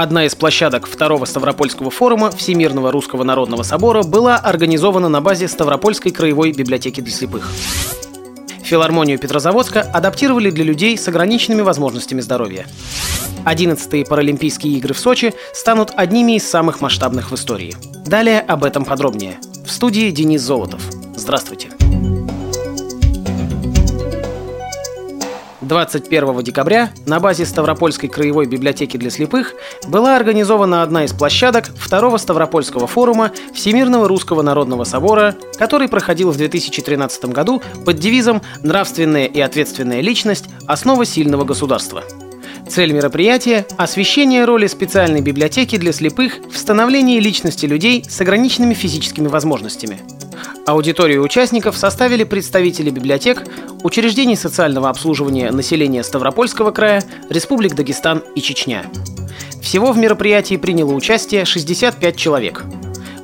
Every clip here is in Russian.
Одна из площадок второго Ставропольского форума Всемирного Русского Народного Собора была организована на базе Ставропольской краевой библиотеки для слепых. Филармонию Петрозаводска адаптировали для людей с ограниченными возможностями здоровья. 11-е Паралимпийские игры в Сочи станут одними из самых масштабных в истории. Далее об этом подробнее. В студии Денис Золотов. Здравствуйте. 21 декабря на базе Ставропольской краевой библиотеки для слепых была организована одна из площадок второго Ставропольского форума Всемирного Русского Народного Собора, который проходил в 2013 году под девизом «Нравственная и ответственная личность – основа сильного государства». Цель мероприятия – освещение роли специальной библиотеки для слепых в становлении личности людей с ограниченными физическими возможностями – Аудиторию участников составили представители библиотек, учреждений социального обслуживания населения Ставропольского края, Республик Дагестан и Чечня. Всего в мероприятии приняло участие 65 человек.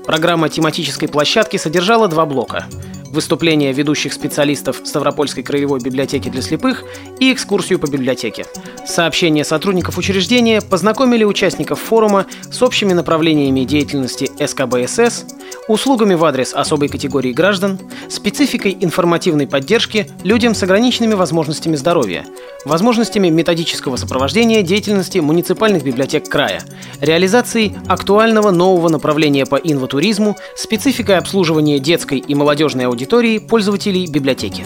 Программа тематической площадки содержала два блока – выступления ведущих специалистов Ставропольской краевой библиотеки для слепых и экскурсию по библиотеке. Сообщения сотрудников учреждения познакомили участников форума с общими направлениями деятельности СКБСС, услугами в адрес особой категории граждан, спецификой информативной поддержки людям с ограниченными возможностями здоровья, возможностями методического сопровождения деятельности муниципальных библиотек края, реализацией актуального нового направления по инватуризму, спецификой обслуживания детской и молодежной аудитории пользователей библиотеки.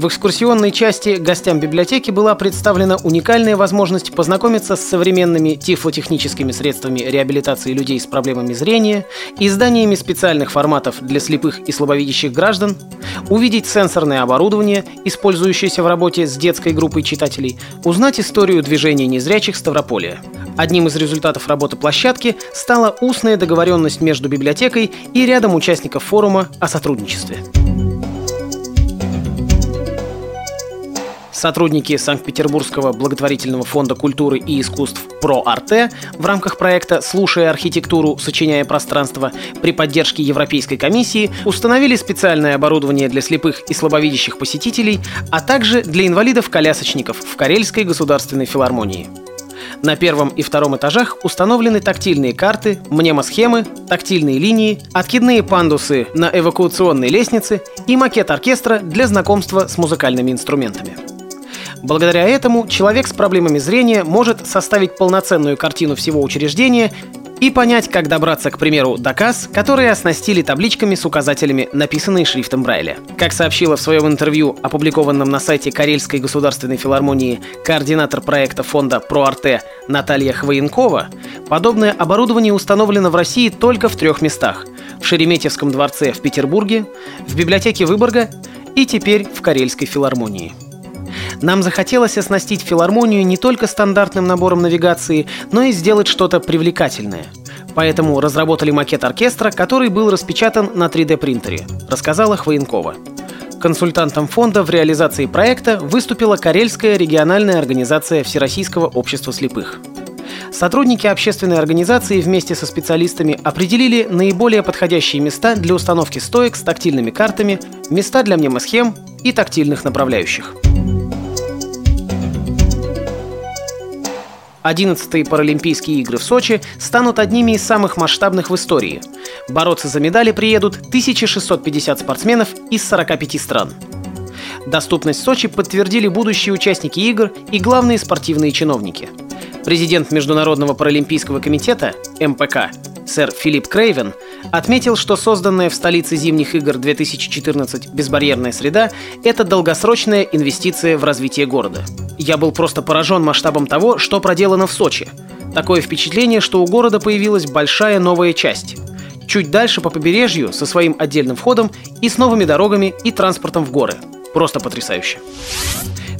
В экскурсионной части гостям библиотеки была представлена уникальная возможность познакомиться с современными тифлотехническими средствами реабилитации людей с проблемами зрения, изданиями специальных форматов для слепых и слабовидящих граждан, увидеть сенсорное оборудование, использующееся в работе с детской группой читателей, узнать историю движения незрячих Ставрополя. Одним из результатов работы площадки стала устная договоренность между библиотекой и рядом участников форума о сотрудничестве. Сотрудники Санкт-Петербургского благотворительного фонда культуры и искусств «Про Арте» в рамках проекта «Слушая архитектуру, сочиняя пространство» при поддержке Европейской комиссии установили специальное оборудование для слепых и слабовидящих посетителей, а также для инвалидов-колясочников в Карельской государственной филармонии. На первом и втором этажах установлены тактильные карты, мнемосхемы, тактильные линии, откидные пандусы на эвакуационной лестнице и макет оркестра для знакомства с музыкальными инструментами. Благодаря этому человек с проблемами зрения может составить полноценную картину всего учреждения и понять, как добраться, к примеру, до касс, которые оснастили табличками с указателями, написанные шрифтом Брайля. Как сообщила в своем интервью, опубликованном на сайте Карельской государственной филармонии, координатор проекта фонда «Проарте» Наталья Хвоенкова, подобное оборудование установлено в России только в трех местах – в Шереметьевском дворце в Петербурге, в библиотеке Выборга и теперь в Карельской филармонии. Нам захотелось оснастить филармонию не только стандартным набором навигации, но и сделать что-то привлекательное. Поэтому разработали макет оркестра, который был распечатан на 3D-принтере, рассказала Хвоенкова. Консультантом фонда в реализации проекта выступила Карельская региональная организация Всероссийского общества слепых. Сотрудники общественной организации вместе со специалистами определили наиболее подходящие места для установки стоек с тактильными картами, места для мнемосхем и тактильных направляющих. 11-е Паралимпийские игры в Сочи станут одними из самых масштабных в истории. Бороться за медали приедут 1650 спортсменов из 45 стран. Доступность Сочи подтвердили будущие участники игр и главные спортивные чиновники. Президент Международного паралимпийского комитета МПК сэр Филипп Крейвен отметил, что созданная в столице зимних игр 2014 безбарьерная среда – это долгосрочная инвестиция в развитие города. Я был просто поражен масштабом того, что проделано в Сочи. Такое впечатление, что у города появилась большая новая часть. Чуть дальше по побережью, со своим отдельным входом и с новыми дорогами и транспортом в горы. Просто потрясающе.